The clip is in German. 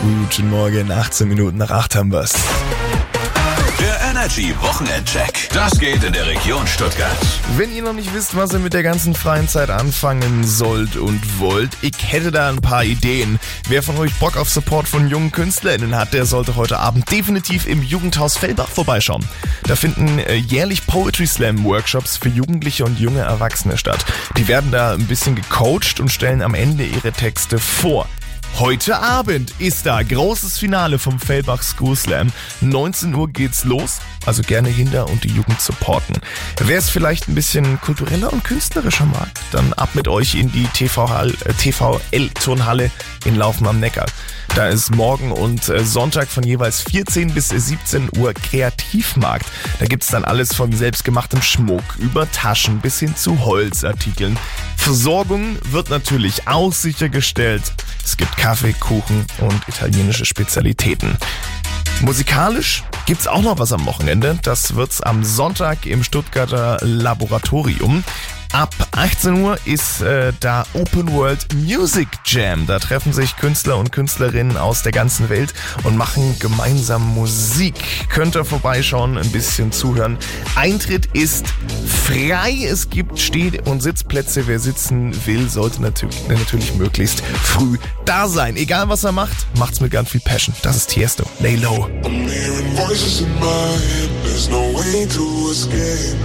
Guten Morgen, 18 Minuten nach 8 haben wir's. Energy Wochenendcheck. Das geht in der Region Stuttgart. Wenn ihr noch nicht wisst, was ihr mit der ganzen freien Zeit anfangen sollt und wollt, ich hätte da ein paar Ideen. Wer von euch Bock auf Support von jungen KünstlerInnen hat, der sollte heute Abend definitiv im Jugendhaus Fellbach vorbeischauen. Da finden äh, jährlich Poetry Slam Workshops für Jugendliche und junge Erwachsene statt. Die werden da ein bisschen gecoacht und stellen am Ende ihre Texte vor. Heute Abend ist da großes Finale vom Fellbach School Slam. 19 Uhr geht's los, also gerne hinter und die Jugend supporten. Wer es vielleicht ein bisschen kultureller und künstlerischer mag, dann ab mit euch in die TVL, äh, in Laufen am Neckar. Da ist morgen und äh, Sonntag von jeweils 14 bis 17 Uhr Kreativmarkt. Da gibt's dann alles von selbstgemachtem Schmuck über Taschen bis hin zu Holzartikeln. Versorgung wird natürlich auch sichergestellt. Es gibt Kaffee, Kuchen und italienische Spezialitäten. Musikalisch gibt's auch noch was am Wochenende. Das wird's am Sonntag im Stuttgarter Laboratorium. Ab 18 Uhr ist äh, da Open World Music Jam. Da treffen sich Künstler und Künstlerinnen aus der ganzen Welt und machen gemeinsam Musik. Könnt ihr vorbeischauen, ein bisschen zuhören. Eintritt ist frei. Es gibt Steh- und Sitzplätze. Wer sitzen will, sollte natürlich, natürlich möglichst früh da sein. Egal was er macht, macht's mit ganz viel Passion. Das ist Tiesto. Lay low. I'm hearing voices in my head, there's no way to escape.